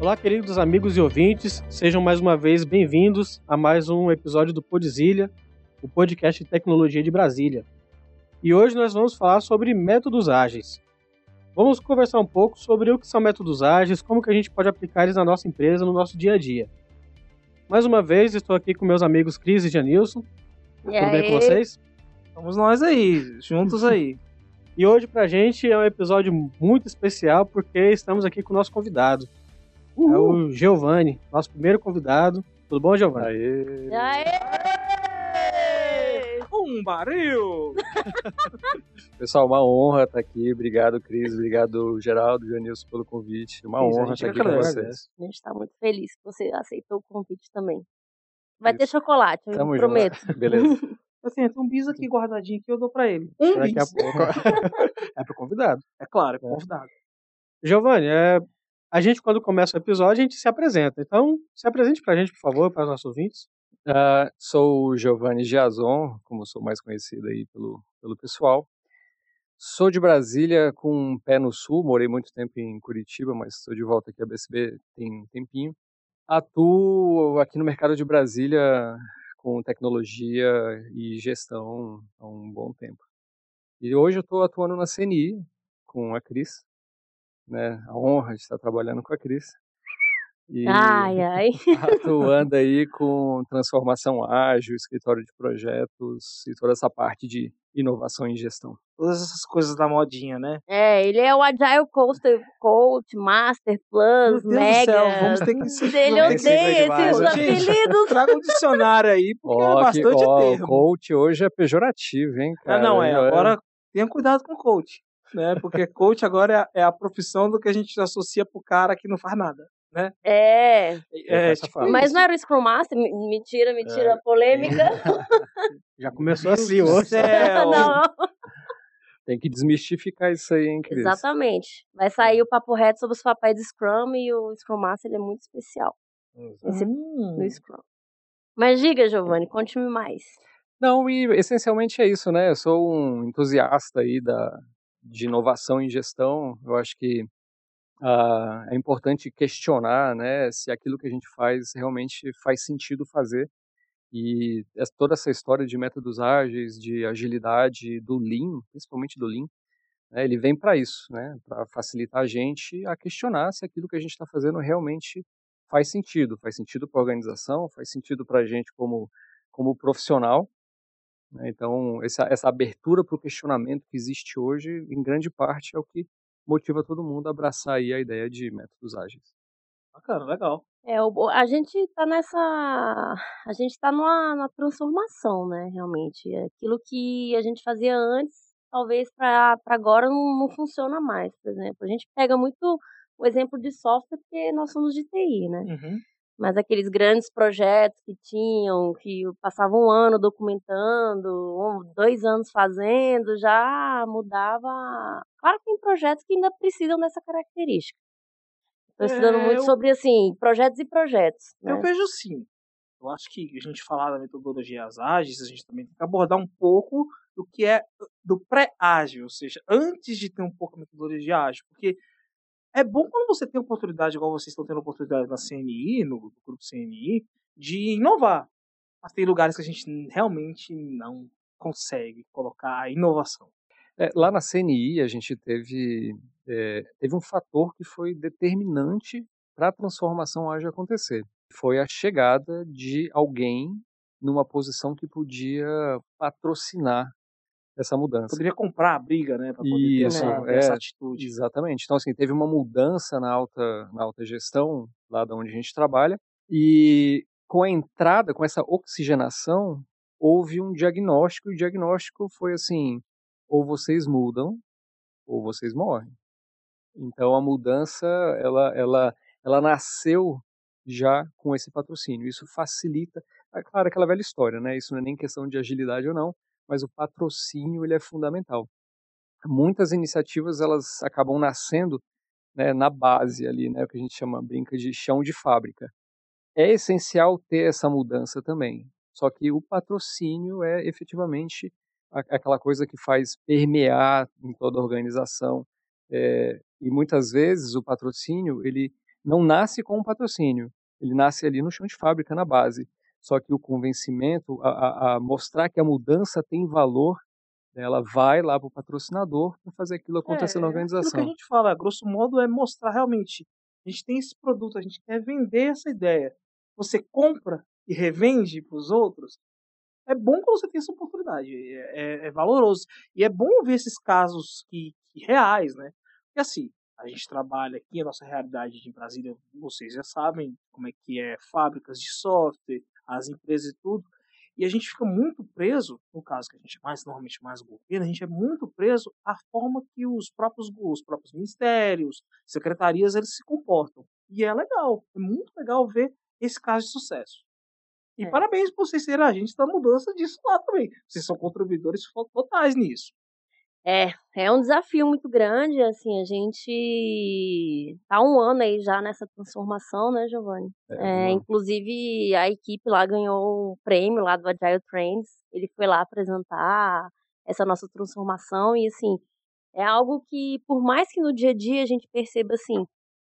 Olá, queridos amigos e ouvintes, sejam mais uma vez bem-vindos a mais um episódio do Podzilha, o podcast de tecnologia de Brasília. E hoje nós vamos falar sobre métodos ágeis. Vamos conversar um pouco sobre o que são métodos ágeis, como que a gente pode aplicar eles na nossa empresa, no nosso dia a dia. Mais uma vez, estou aqui com meus amigos Cris e Janilson. E Tudo bem com vocês? Vamos nós aí, juntos aí. E hoje pra gente é um episódio muito especial porque estamos aqui com o nosso convidado. É o Giovanni, nosso primeiro convidado. Tudo bom, Giovanni? Aê! Aê! Um baril! Pessoal, uma honra estar aqui. Obrigado, Cris. Obrigado, Geraldo, Janilson, pelo convite. Uma Isso, honra estar aqui com vocês. A gente tá muito feliz que você aceitou o convite também. Vai ter Isso. chocolate, eu Tamo prometo. junto. Beleza. Assim, tem um bis aqui guardadinho que eu dou pra ele. Um Daqui a pouco. é pro convidado. É claro, é convidado. Giovanni, é, a gente quando começa o episódio, a gente se apresenta. Então, se apresente pra gente, por favor, para os nossos ouvintes. Ah, sou Giovanni Giazon, como sou mais conhecido aí pelo, pelo pessoal. Sou de Brasília com um pé no sul, morei muito tempo em Curitiba, mas estou de volta aqui a BSB tem um tempinho. Atuo aqui no mercado de Brasília com tecnologia e gestão há um bom tempo. E hoje eu estou atuando na CNI com a Cris, né? A honra de estar trabalhando com a Cris. E Ai, ai. atuando aí com transformação ágil, escritório de projetos e toda essa parte de inovação e gestão. Todas essas coisas da modinha, né? É, ele é o Agile Coach, Coach Master Plus, Meu Deus Mega. do céu, vamos ter que ser. Ele ser odeia esses Gente, apelidos. Traga um dicionário aí, porque é Ó, que- bastante ó, termo. coach hoje é pejorativo, hein, Ah, cara? não, é. Já Agora, tenha cuidado com coach. Né? Porque coach agora é a, é a profissão do que a gente associa pro cara que não faz nada. É, Eu É, faço a tipo mas não era o Scrum Master? Me- Mentira, mentira, polêmica. Já começou assim do hoje. não, Tem que desmistificar isso aí, hein, Cris? exatamente. Vai sair o papo reto sobre os papéis de Scrum e o Scrum Master ele é muito especial esse- Hum. no Scrum. Mas diga, Giovanni, conte-me mais. Não, e essencialmente é isso, né? Eu sou um entusiasta aí da, de inovação em gestão. Eu acho que ah, é importante questionar, né, se aquilo que a gente faz realmente faz sentido fazer. E essa- toda essa história de métodos ágeis, de agilidade, do Lean, principalmente do Lean, né, ele vem para isso, né, para facilitar a gente a questionar se aquilo que a gente está fazendo realmente faz sentido, faz sentido para a organização, faz sentido para a gente como como profissional. Né. Então essa, essa abertura para o questionamento que existe hoje, em grande parte, é o que motiva todo mundo a abraçar aí a ideia de métodos ágeis. Bacana, legal. É, o- a gente tá nessa. A gente tá numa, numa transformação, né, realmente. Aquilo que a gente fazia antes, talvez para agora não, não funciona mais, por exemplo. A gente pega muito o exemplo de software porque nós somos de TI, né? Uhum. Mas aqueles grandes projetos que tinham, que passavam um ano documentando, um, dois anos fazendo, já mudava. Claro que tem projetos que ainda precisam dessa característica. Estou estudando É, muito eu- sobre, assim, projetos e projetos. né? Eu vejo sim. Eu acho que a gente falar da metodologia ágeis, a gente também tem que abordar um pouco do que é do pré-ágil, ou seja, antes de ter um pouco a metodologia ágil, porque é bom quando você tem oportunidade, igual vocês estão tendo oportunidade na CNI, no, grupo CNI, de inovar. Mas tem lugares que a gente realmente não consegue colocar a inovação. É, lá na CNI a gente teve, é, teve um fator que foi determinante para a transformação ágil acontecer. Foi a chegada de alguém numa posição que podia patrocinar essa mudança. Poderia comprar a briga, né, para poder ter Isso, essa, ter é. essa atitude. Exatamente. Então, assim, teve uma mudança na alta, na alta gestão, lá da onde a gente trabalha, e com a entrada, com essa oxigenação, houve um diagnóstico, e o diagnóstico foi assim, ou vocês mudam, ou vocês morrem. Então, a mudança, ela, ela, ela nasceu já com esse patrocínio. Isso facilita, é claro, aquela velha história, né? Isso não é nem questão de agilidade ou não, mas o patrocínio, ele é fundamental muitas iniciativas elas acabam nascendo né, na base ali, né, o que a gente chama brinca de chão de fábrica. É essencial ter essa mudança também. Só que o patrocínio é efetivamente aquela coisa que faz permear em toda a organização. É, e muitas vezes o patrocínio ele não nasce com um patrocínio, ele nasce ali no chão de fábrica, na base. Só que o convencimento, a, a, a mostrar que a mudança tem valor, ela vai lá para o patrocinador para fazer aquilo acontecer é, na organização. que a gente fala, grosso modo, é mostrar realmente. A gente tem esse produto, a gente quer vender essa ideia. Você compra e revende para os outros. É bom que você tenha essa oportunidade. É, é, é valoroso. E é bom ver esses casos que, que reais, né? Porque assim, a gente trabalha aqui, a nossa realidade de Brasília, vocês já sabem como é que é fábricas de software, as empresas e tudo. E a gente fica muito preso, no caso que a gente é mais normalmente mais governo, a gente é muito preso à forma que os próprios os próprios ministérios, secretarias eles se comportam. E é legal, é muito legal ver esse caso de sucesso. E É. parabéns por vocês serem agentes da mudança disso lá também. Vocês são contribuidores totais nisso. É, é um desafio muito grande, assim, a gente tá um ano aí já nessa transformação, né, Giovanni? É, É, inclusive a equipe lá ganhou o prêmio lá do Agile Trends, ele foi lá apresentar essa nossa transformação e assim, é algo que por mais que no dia a dia a gente perceba assim,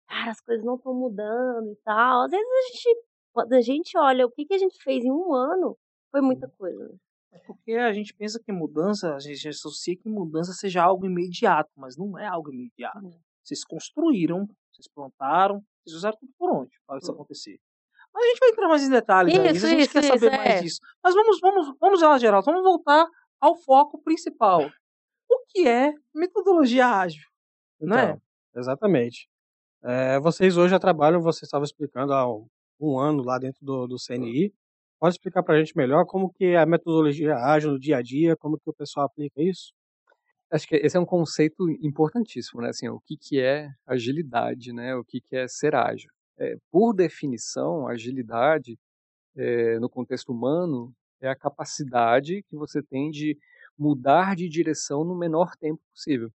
cara, as coisas não estão mudando e tal, às vezes a gente, quando a gente olha o que, que a gente fez em um ano, foi muita coisa. É porque a gente pensa que mudança, a gente associa que mudança seja algo imediato, mas não é algo imediato. Uhum. Vocês construíram, vocês plantaram, vocês usaram tudo por onde para isso Uhum. acontecer. Mas a gente vai entrar mais em detalhes aí, Isso, a gente isso, quer saber isso, mais é. disso. Mas vamos, vamos, vamos lá, Geraldo, vamos voltar ao foco principal. O que é metodologia ágil? Não é? Então, exatamente. É, vocês hoje já trabalham, você estava explicando há um, um ano lá dentro do, do CNI. Pode explicar para a gente melhor como que a metodologia ágil no dia a dia, como que o pessoal aplica isso? Acho que esse é um conceito importantíssimo, né? Assim, o que, que é agilidade, né? O que, que é ser ágil. É, por definição, agilidade, é, no contexto humano, é a capacidade que você tem de mudar de direção no menor tempo possível.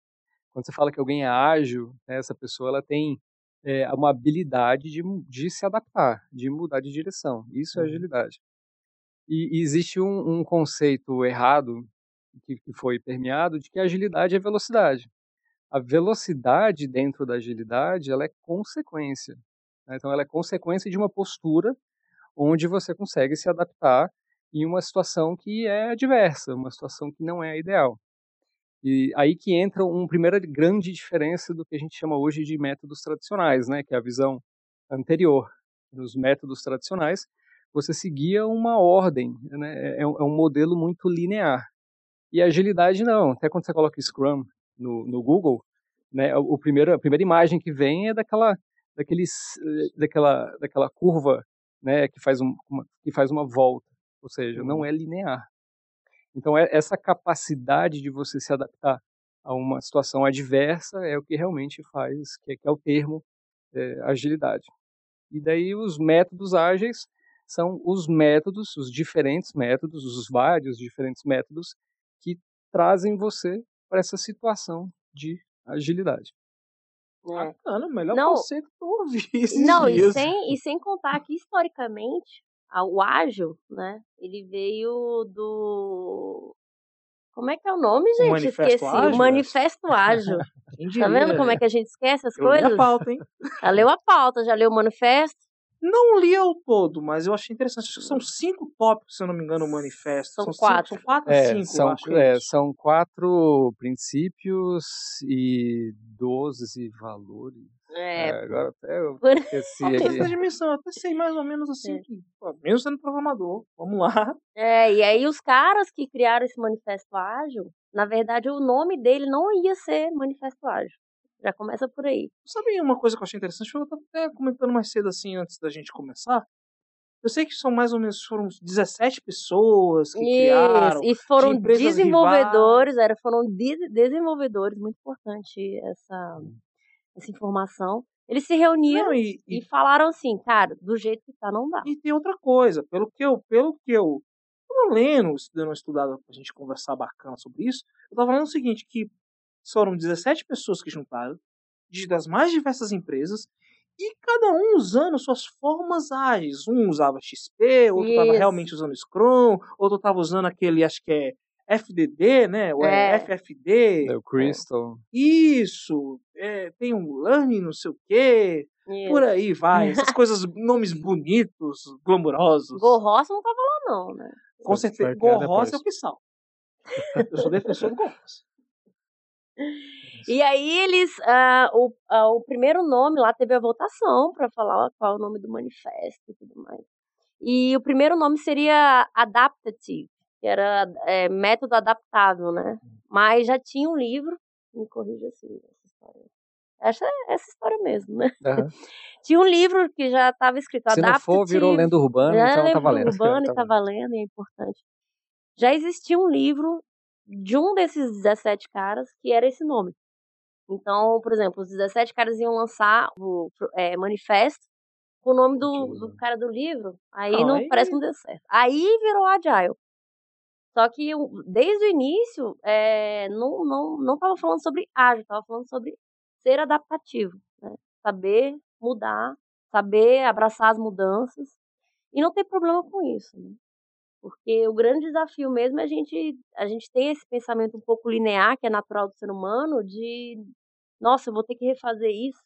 Quando você fala que alguém é ágil, né, essa pessoa ela tem é, uma habilidade de, de se adaptar, de mudar de direção. Isso é Uhum. agilidade. E, existe um, um conceito errado que, que foi permeado de que agilidade é velocidade. A velocidade dentro da agilidade ela é consequência. né? Então, ela é consequência de uma postura onde você consegue se adaptar em uma situação que é adversa, uma situação que não é a ideal. E aí que entra uma primeira grande diferença do que a gente chama hoje de métodos tradicionais, né, que é a visão anterior. Nos métodos tradicionais, você seguia uma ordem, né, é um é um modelo muito linear. E agilidade não. Até quando você coloca Scrum no, no Google, né, o, primeiro, a primeira imagem que vem é daquela, daqueles, eh, daquela, daquela curva, né, que faz um, uma, que faz uma volta. Ou seja, não é linear. Então, é, essa capacidade de você se adaptar a uma situação adversa é o que realmente faz, que é, que é o termo é, agilidade. E daí os métodos ágeis são os métodos, os diferentes métodos, os vários diferentes métodos que trazem você para essa situação de agilidade. É. Bacana, o melhor Não. conceito que eu ouvi esses Não, e dias. sem, e sem contar que historicamente a- o ágil, né? Ele veio do. Como é que é o nome, gente? Manifesto Esqueci. Ágil? O Manifesto Ágil. Tá vendo como é que a gente esquece as Eu li a coisas? pauta, hein? Já leu a pauta, já leu o manifesto? Não li ao todo, mas eu achei interessante. Acho que são cinco tópicos, se eu não me engano, o manifesto. São cinco- quatro. são quatro É, cinco, eu são, acho. é, são quatro princípios e doze valores. É, É, agora até eu por- esqueci da aqui. dimensão, eu até sei mais ou menos assim, É. que, pô, mesmo sendo programador, vamos lá. é, e aí os caras que criaram esse manifesto ágil, na verdade o nome dele não ia ser manifesto ágil. Já começa por aí. Sabe uma coisa que eu achei interessante? Eu estava até comentando mais cedo assim, antes da gente começar. Eu sei que são mais ou menos, foram uns 17 pessoas que criaram. Isso, e foram de desenvolvedores, era, foram de- desenvolvedores, muito importante essa, essa informação. Eles se reuniram Não, e, e e, falaram assim, cara, do jeito que tá não dá. e tem outra coisa, pelo que eu, pelo que eu tô lendo, dando uma estudada pra gente conversar bacana sobre isso, eu tava falando o seguinte, que foram 17 pessoas que juntaram, de, das mais diversas empresas, e cada um usando suas formas ágeis. Um usava XP, outro estava realmente usando Scrum, outro estava usando aquele, acho que é FDD, né? Ou é, É. FFD. É, o Crystal. Isso. é, tem um learning, não sei o quê. Isso. Por aí vai. Essas coisas, nomes bonitos, glamurosos. Gorroça não tava lá, não, né? Com certeza. criado Gorroça é o que salva. Eu sou defensor do Gorroça. E aí eles. ah, o, ah, o primeiro nome lá teve a votação pra falar qual é o nome do manifesto e tudo mais. E o primeiro nome seria Adaptative, que era é, método adaptável, né? Mas já tinha um livro. Me corrija assim, essa história. Essa, é essa história mesmo, né? Aham. Tinha um livro que já estava escrito Se não for, virou Adaptative, lenda urbana, já então tá valendo. urbano e Tá tá valendo, e é importante. Já existia um livro de um desses 17 caras que era esse nome. Então, por exemplo, os 17 caras iam lançar o é, manifesto com o nome do, do né? cara do livro. Aí Não, não, aí- parece que não deu certo. Aí virou Agile. Só que desde o início, é, não, não, não tava falando sobre ágil, tava falando sobre ser adaptativo, né? Saber mudar, saber abraçar as mudanças e não ter problema com isso, né? Porque o grande desafio mesmo é a gente, a gente ter esse pensamento um pouco linear, que é natural do ser humano, de nossa, eu vou ter que refazer isso.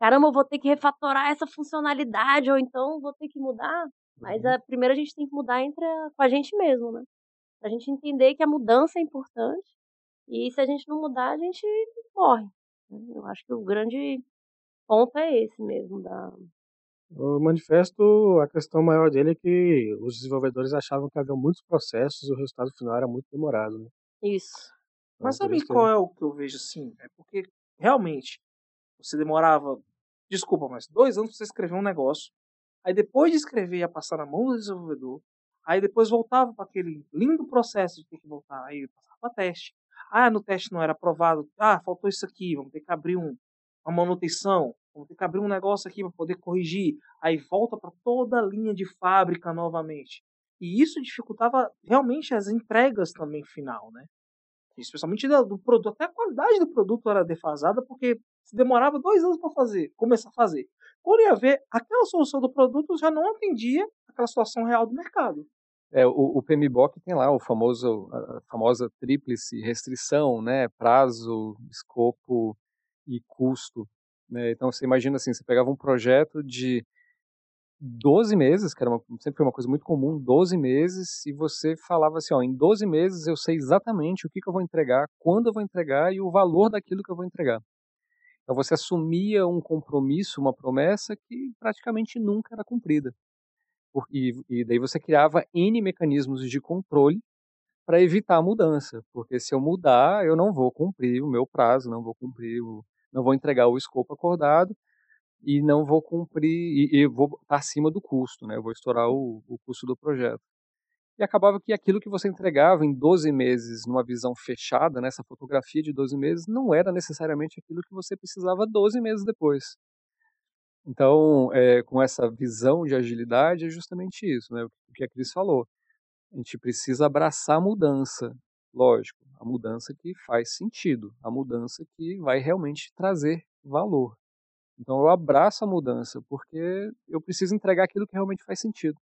Caramba, eu vou ter que refatorar essa funcionalidade, ou então vou ter que mudar. Mas Uhum. a, primeiro a gente tem que mudar entre a- com a gente mesmo, né? Pra gente entender que a mudança é importante. E se a gente não mudar, a gente morre. né? Eu acho que o grande ponto é esse mesmo. Da... O manifesto, a questão maior dele é que os desenvolvedores achavam que havia muitos processos e o resultado final era muito demorado, né? Isso. Então, Mas sabe isso que- qual é o que eu vejo assim? É porque realmente você demorava, desculpa, mas dois anos pra você escrever um negócio. Aí depois de escrever ia passar na mão do desenvolvedor. Aí depois voltava para aquele lindo processo de ter que voltar. Aí passava para teste. Ah, no teste não era aprovado. Ah, faltou isso aqui. Vamos ter que abrir um, uma manutenção. Vamos ter que abrir um negócio aqui para poder corrigir. Aí volta para toda a linha de fábrica novamente. E isso dificultava realmente as entregas também final, né? especialmente do, do produto, até a qualidade do produto era defasada, porque se demorava dois anos para fazer, começar a fazer. Quando ia ver, aquela solução do produto já não atendia aquela situação real do mercado. É, o, o PMBOK tem lá o famoso, a famosa tríplice restrição, né? Prazo, escopo e custo. Né? Então você imagina assim, você pegava um projeto de 12 meses, que era uma, sempre foi uma coisa muito comum, 12 meses, e você falava assim, ó, em 12 meses eu sei exatamente o que, que eu vou entregar, quando eu vou entregar e o valor daquilo que eu vou entregar. Então você assumia um compromisso, uma promessa que praticamente nunca era cumprida. E, e daí você criava N mecanismos de controle para evitar a mudança, porque se eu mudar, eu não vou cumprir o meu prazo, não vou cumprir, o, não vou entregar o escopo acordado e não vou cumprir, e, e vou estar acima do custo, né? Eu vou estourar o, o custo do projeto. E acabava que aquilo que você entregava em 12 meses, numa visão fechada, nessa fotografia de 12 meses, não era necessariamente aquilo que você precisava 12 meses depois. Então, é, com essa visão de agilidade, é justamente isso, né? O que a Cris falou. A gente precisa abraçar a mudança, lógico, a mudança que faz sentido, a mudança que vai realmente trazer valor. Então, eu abraço a mudança, porque eu preciso entregar aquilo que realmente faz sentido.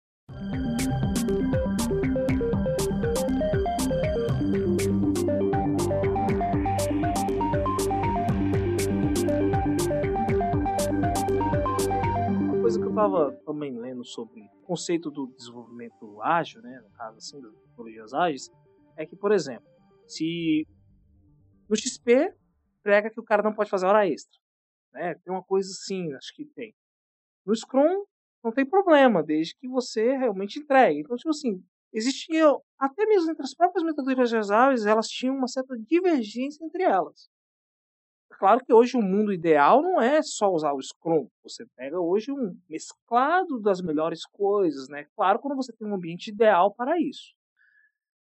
Uma coisa que eu estava também lendo sobre o conceito do desenvolvimento ágil, né, no caso assim, das tecnologias ágeis, é que, por exemplo, se no XP prega que o cara não pode fazer hora extra, né? Tem uma coisa assim, acho que tem. No Scrum não tem problema, desde que você realmente entregue. Então, tipo assim, existia até mesmo entre as próprias metodologias ágeis, elas tinham uma certa divergência entre elas. Claro que hoje o mundo ideal não é só usar o Scrum. Você pega hoje um mesclado das melhores coisas, né? Claro, quando você tem um ambiente ideal para isso.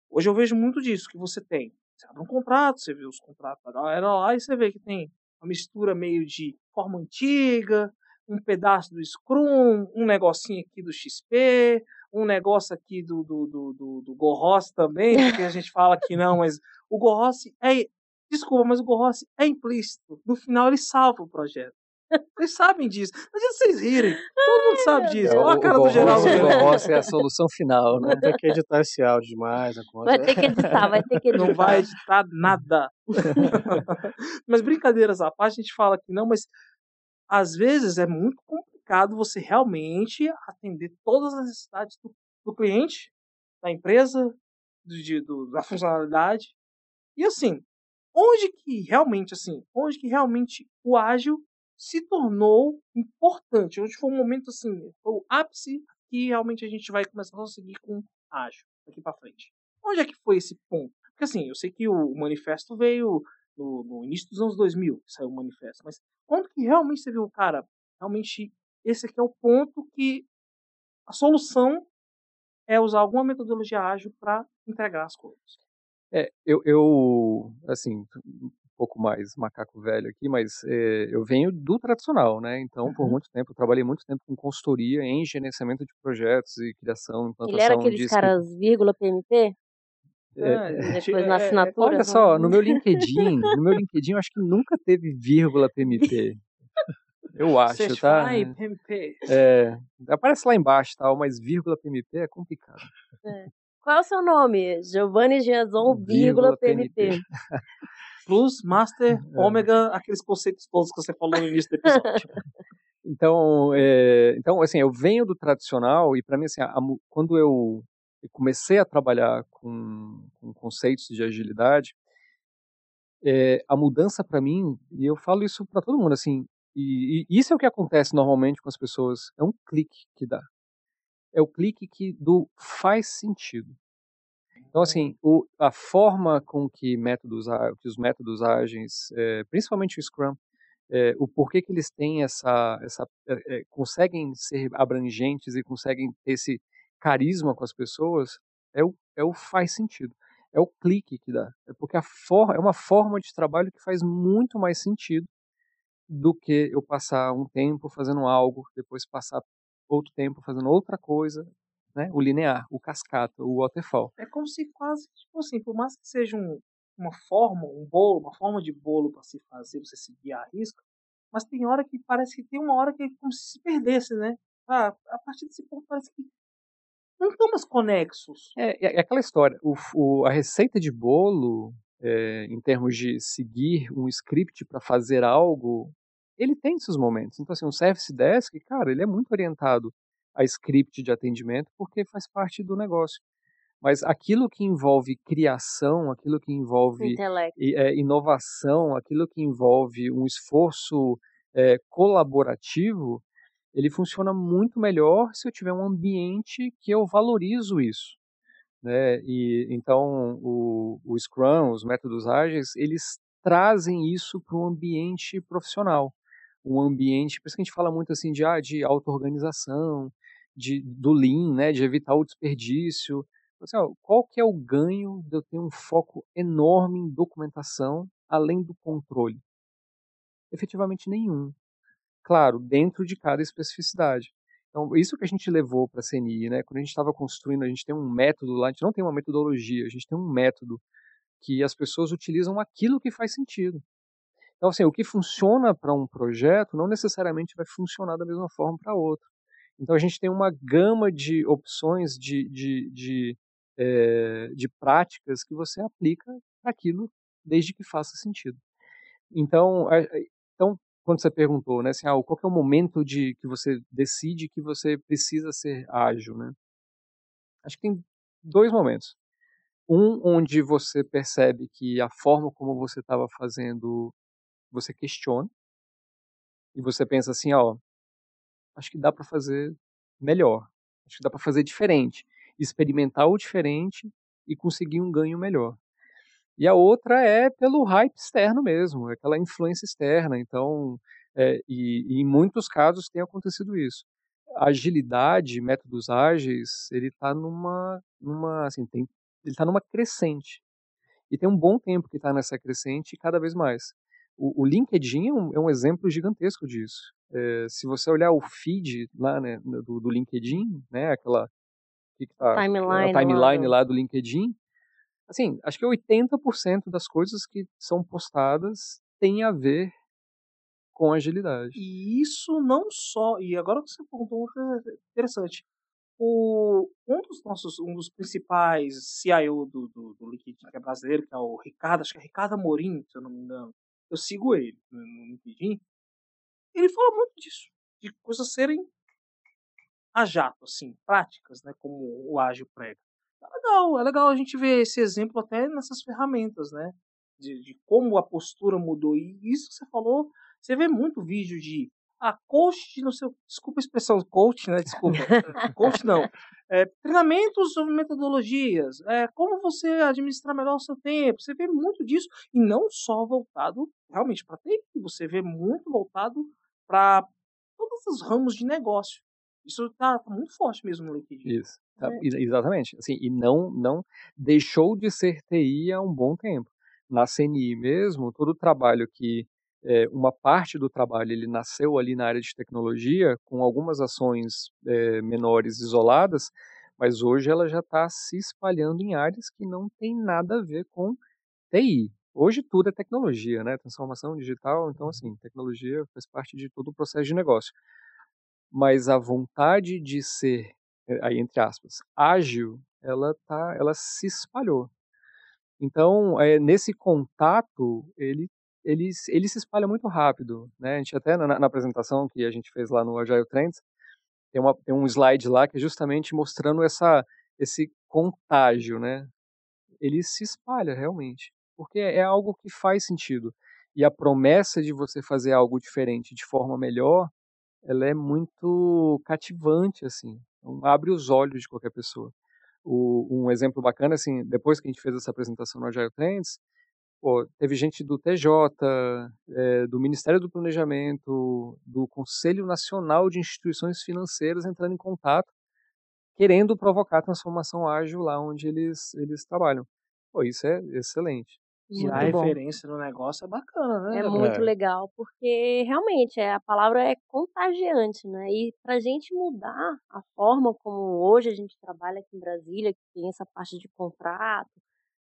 Hoje eu vejo muito disso que você tem. Você abre um contrato, você vê os contratos da galera lá e você vê que tem uma mistura meio de forma antiga, um pedaço do Scrum, um negocinho aqui do XP, um negócio aqui do, do, do, do, do também, porque a gente fala que não, mas o Gorros é. Desculpa, mas o Gorros é implícito. No final ele salva o projeto. Vocês sabem disso. Não adianta vocês rirem. Todo mundo sabe disso. É, Olha a cara do Geraldo. O. Gogos é a solução final, né? Vamos ter que editar esse áudio demais. a conta. Vai ter que editar, vai ter que editar. Não vai editar nada. mas brincadeiras à parte, a gente fala que não, mas às vezes é muito complicado você realmente atender todas as necessidades do, do cliente, da empresa, do, de- do- da funcionalidade. E assim, onde que realmente, assim, onde que realmente o ágil se tornou importante? Onde foi um momento assim, foi o ápice que realmente a gente vai começar a seguir com ágil daqui para frente. Onde é que foi esse ponto? Porque assim, eu sei que o manifesto veio no, no início dos anos 2000, que saiu o manifesto, mas quando que realmente você viu, cara, realmente esse aqui é o ponto que a solução é usar alguma metodologia ágil para entregar as coisas. É, eu, eu, assim, pouco mais macaco velho aqui, mas é, eu venho do tradicional, né? Então, por Uhum. muito tempo, eu trabalhei muito tempo com consultoria em gerenciamento de projetos e criação, implantação Ele era de aqueles caras vírgula PMP? É, Depois ti- na é- é- assinatura. Olha só, no meu LinkedIn, no meu LinkedIn eu acho que nunca teve vírgula PMP. Eu acho, tá? PMP. É, aparece lá embaixo, tal, mas vírgula PMP é complicado. Qual é o seu nome? Giovanni Giazon, vírgula Vírgula PMP. PMP. Plus, Master, É. Ômega, aqueles conceitos todos que você falou no início do episódio. Então, é, então, assim, eu venho do tradicional e para mim, assim, a- a quando eu eu comecei a trabalhar com, com conceitos de agilidade, é, a mudança para mim, e eu falo isso para todo mundo, assim, e, e isso é o que acontece normalmente com as pessoas, é um clique que dá. É o clique que do faz sentido. Então, assim, o, a forma com que métodos, que os métodos ágeis, é, principalmente o Scrum, é, o porquê que eles têm essa, essa é, é, conseguem ser abrangentes e conseguem ter esse carisma com as pessoas, é o, é o faz sentido. É o clique que dá. É porque a for, é uma forma de trabalho que faz muito mais sentido do que eu passar um tempo fazendo algo, depois passar outro tempo fazendo outra coisa, né? O linear, o cascata, o waterfall. É como se quase, tipo assim, por mais que seja um, uma forma, um bolo, uma forma de bolo para se fazer, você seguir a risca, mas tem hora que parece que tem uma hora que é como se se perdesse, né? Ah, a partir desse ponto parece que não estão mais conexos. É, é- é aquela história. O, o- a receita de bolo, é, em termos de seguir um script para fazer algo, ele tem seus momentos. Então, assim, um Service Desk, cara, ele é muito orientado a script de atendimento porque faz parte do negócio. Mas aquilo que envolve criação, aquilo que envolve é, inovação, aquilo que envolve um esforço é, colaborativo, ele funciona muito melhor se eu tiver um ambiente que eu valorizo isso. Né? E então o, o Scrum, os métodos ágeis, eles trazem isso para o ambiente profissional, um ambiente, por isso que a gente fala muito assim de ah, de auto-organização, de do lean, né, de evitar o desperdício. Assim, ó, qual que é o ganho de eu ter um foco enorme em documentação, além do controle? Efetivamente nenhum. Claro, dentro de cada especificidade. Então, isso que a gente levou para a CNI, né? Quando a gente estava construindo, a gente tem um método lá, a gente não tem uma metodologia, a gente tem um método que as pessoas utilizam aquilo que faz sentido. Então, assim, o que funciona para um projeto não necessariamente vai funcionar da mesma forma para outro. Então, a gente tem uma gama de opções de, de, de, eh, de práticas que você aplica aquilo, desde que faça sentido. Então, então quando você perguntou, né, assim, ah, qual é o momento de que você decide que você precisa ser ágil, né? Acho que tem dois momentos. Um onde você percebe que a forma como você estava fazendo, você questiona e você pensa assim, ó, acho que dá para fazer melhor, acho que dá para fazer diferente, experimentar o diferente e conseguir um ganho melhor. E a outra é pelo hype externo mesmo, é aquela influência externa. Então, é, e, e em muitos casos tem acontecido isso. Agilidade, métodos ágeis, ele está numa, numa, assim, tem, ele está numa crescente. E tem um bom tempo que está nessa crescente cada vez mais. O, o LinkedIn é um, é um exemplo gigantesco disso. É, se você olhar o feed lá né, do, do LinkedIn, né, aquela que que tá, Timeline a lá timeline do- lá do LinkedIn, assim, acho que 80% das coisas que são postadas tem a ver com agilidade. E isso não só. E agora você perguntou uma coisa interessante. O, um dos nossos, um dos principais CIO do, do, do LinkedIn, que é brasileiro, que é o Ricardo, acho que é Ricardo Amorim, se eu não me engano. Eu sigo ele no LinkedIn. Ele fala muito disso, de coisas serem a jato, assim, práticas, né, como o ágil prega. É legal, é legal a gente ver esse exemplo até nessas ferramentas, né, de, de como a postura mudou. E isso que você falou, você vê muito vídeo de a ah, coach, não sei, desculpa a expressão coach, né? Desculpa, coach não. É, treinamentos sobre metodologias, é, como você administrar melhor o seu tempo. Você vê muito disso e não só voltado realmente para TI, você vê muito voltado para todos os ramos de negócio. Isso está tá muito forte mesmo no LinkedIn. Isso, tá, é. exatamente. Assim, e não, não deixou de ser TI há um bom tempo. Na CNI mesmo, todo o trabalho que é, uma parte do trabalho ele nasceu ali na área de tecnologia, com algumas ações é, menores isoladas, mas hoje ela já está se espalhando em áreas que não tem nada a ver com TI. Hoje tudo é tecnologia, né? Transformação digital, então assim, tecnologia faz parte de todo o processo de negócio. Mas a vontade de ser, aí entre aspas, ágil, ela tá, ela se espalhou. Então, é, nesse contato, ele ele, ele se espalha muito rápido, né? A gente até na, na apresentação que a gente fez lá no Agile Trends, tem, uma, tem um slide lá que é justamente mostrando essa, esse contágio, né? Ele se espalha realmente, porque é algo que faz sentido. E a promessa de você fazer algo diferente de forma melhor, ela é muito cativante, assim. Então, abre os olhos de qualquer pessoa. O, um exemplo bacana, assim, depois que a gente fez essa apresentação no Agile Trends, Pô, teve gente do TJ, é, eh, do Ministério do Planejamento, do Conselho Nacional de Instituições Financeiras entrando em contato, querendo provocar transformação ágil lá onde eles, eles trabalham. Pô, isso é excelente. A referência no negócio é bacana, né? É muito é. legal, porque realmente é, a palavra é contagiante, né? E para a gente mudar a forma como hoje a gente trabalha aqui em Brasília, que tem essa parte de contrato,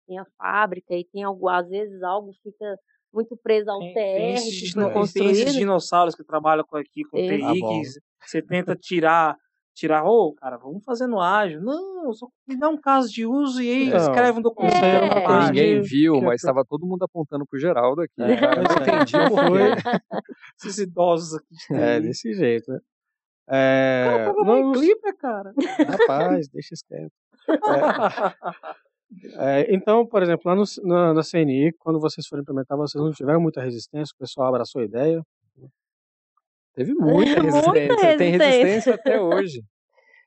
tem a fábrica e tem algo, às vezes algo fica muito preso ao tem, TR, tem esses, tem esses dinossauros que trabalham aqui com é. TI, ah, que você tenta tirar, tirar, ô, oh, cara, vamos fazer no ágil. Não, só me dá um caso de uso e aí escreve um documento. É. Ninguém viu, mas estava todo mundo apontando pro Geraldo aqui. É, eu entendi foi. Esses idosos aqui. É, desse jeito, né? É, cara, vamos... clipe, cara. Rapaz, deixa esse tempo. É, é, então, por exemplo, lá no, na, na, CNI, quando vocês foram implementar, vocês não tiveram muita resistência, o pessoal abraçou a ideia? Teve muita resistência, muita tem resistência até hoje.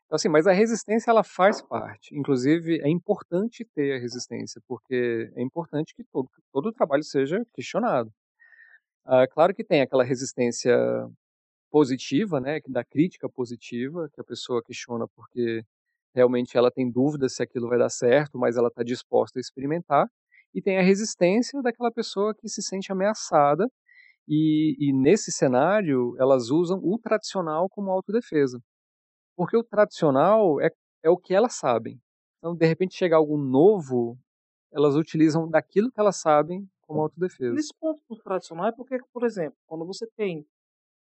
Então, assim, mas a resistência ela faz parte. Inclusive, é importante ter a resistência, porque é importante que todo, todo o trabalho seja questionado. Ah, claro que tem aquela resistência positiva, né, da crítica positiva, que a pessoa questiona porque realmente ela tem dúvidas se aquilo vai dar certo, mas ela está disposta a experimentar. E tem a resistência daquela pessoa que se sente ameaçada e, e, nesse cenário, elas usam o tradicional como autodefesa. Porque o tradicional é, é o que elas sabem. Então, de repente, chega algo novo, elas utilizam daquilo que elas sabem como autodefesa. Nesse ponto do tradicional é porque, por exemplo, quando você tem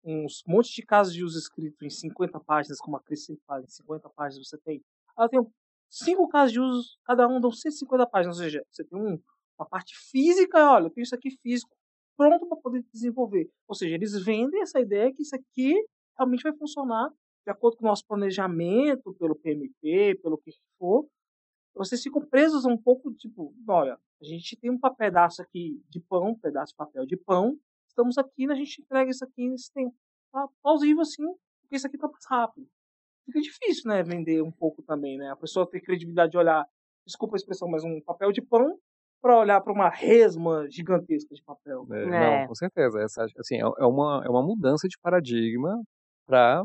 uns montes de casos de uso escrito em 50 páginas, como a Cris sempre fala, em 50 páginas você tem ela tem cinco casos de uso, cada um dão 150 páginas, ou seja, você tem um, uma parte física, olha, eu tenho isso aqui físico pronto para poder desenvolver. Ou seja, eles vendem essa ideia que isso aqui realmente vai funcionar de acordo com o nosso planejamento, pelo PMP, pelo que for. Vocês ficam presos um pouco, tipo, olha, a gente tem um pedaço aqui de pão, um pedaço de papel de pão, estamos aqui, a gente entrega isso aqui nesse tempo. Tá plausível assim, porque isso aqui tá mais rápido fica difícil, né, vender um pouco também, né? A pessoa ter credibilidade de olhar, desculpa a expressão, mas um papel de pão para olhar para uma resma gigantesca de papel. É, é. Não, com certeza. Essa, assim, é, é uma, é uma mudança de paradigma para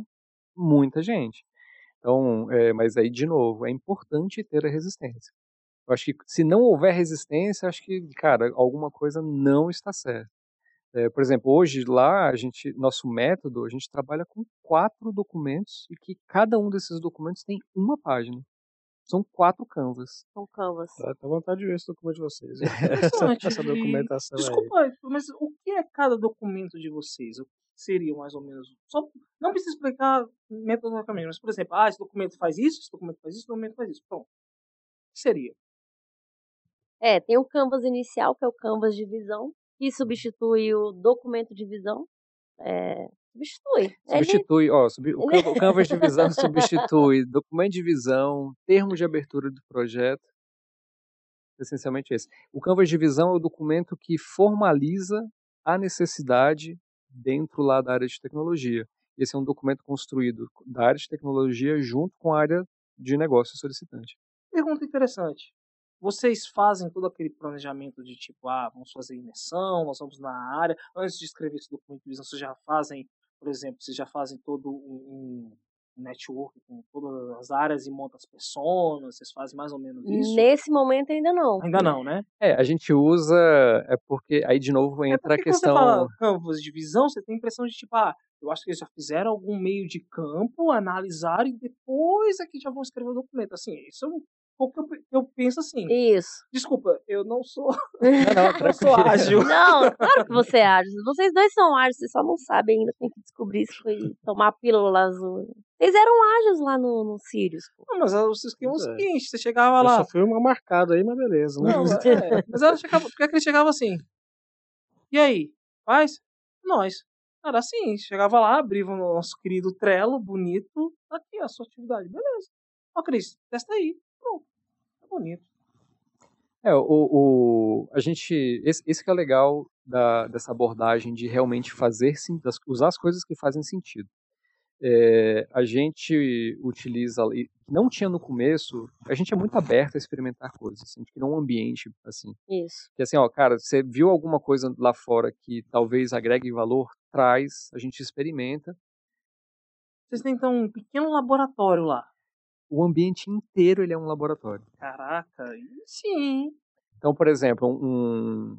muita gente. Então, é, mas aí, de novo, é importante ter a resistência. Eu acho que se não houver resistência, acho que, cara, alguma coisa não está certa. É, por exemplo, hoje lá, a gente, nosso método, a gente trabalha com quatro documentos e que cada um desses documentos tem uma página. São quatro canvas. São canvas. Dá até vontade de ver esse documento de vocês. Interessante. Essa E- documentação aí. Desculpa, mas o que é cada documento de vocês? O que seria mais ou menos? Só, não precisa explicar metodologicamente, mas, por exemplo, ah, esse documento faz isso, esse documento faz isso, esse documento faz isso. Pronto. O que seria? É, tem o canvas inicial, que é o canvas de visão, que substitui o documento de visão. É, substitui. Ele- Substitui, ó, subi- o, canva- o Canvas de visão substitui documento de visão, termos de abertura do projeto. Essencialmente esse. O Canvas de visão é o documento que formaliza a necessidade dentro lá da área de tecnologia. Esse é um documento construído da área de tecnologia junto com a área de negócio solicitante. Pergunta interessante. Vocês fazem todo aquele planejamento de tipo, ah, vamos fazer imersão, nós vamos na área. Antes de escrever esse documento de visão, vocês já fazem, por exemplo, vocês já fazem todo um, um network com todas as áreas e montam as pessoas, vocês fazem mais ou menos isso? Nesse momento ainda não. Ainda não, né? É, a gente usa, é porque aí de novo É entra a porque quando questão. você fala campos de visão, você tem a impressão de tipo, ah, eu acho que eles já fizeram algum meio de campo, analisaram e depois é que já vão escrever o documento. Assim, isso é um pouco que eu, eu penso assim. Isso. Desculpa, eu não sou, Não, não, não sou ágil. Não, claro que você é ágil. Vocês dois são ágeis, vocês só não sabem ainda, tem que descobrir isso e tomar a pílula azul. Vocês eram ágeis lá no, no Sirius. Não, mas o esquema é o Pois é. seguinte, você chegava Eu lá. só fui uma marcada aí, mas beleza. né? Não, é, mas ela chegava, porque é que ele chegava assim. E aí, faz? Nós. Era assim, chegava lá, abria o nosso querido Trello, bonito. Tá aqui a sua atividade, beleza. Ó, Cris, testa aí. Bonito. É, o, o, a gente, esse, esse que é legal da, dessa abordagem de realmente fazer, sim- das- usar as coisas que fazem sentido. É, a gente utiliza, não tinha no começo, a gente é muito aberto a experimentar coisas, a gente criou um ambiente assim, Isso. que assim, ó, cara, você viu alguma coisa lá fora que talvez agregue valor, traz, a gente experimenta, Vocês têm então um pequeno laboratório lá. O ambiente inteiro ele é um laboratório. Caraca, sim. Então, por exemplo, um,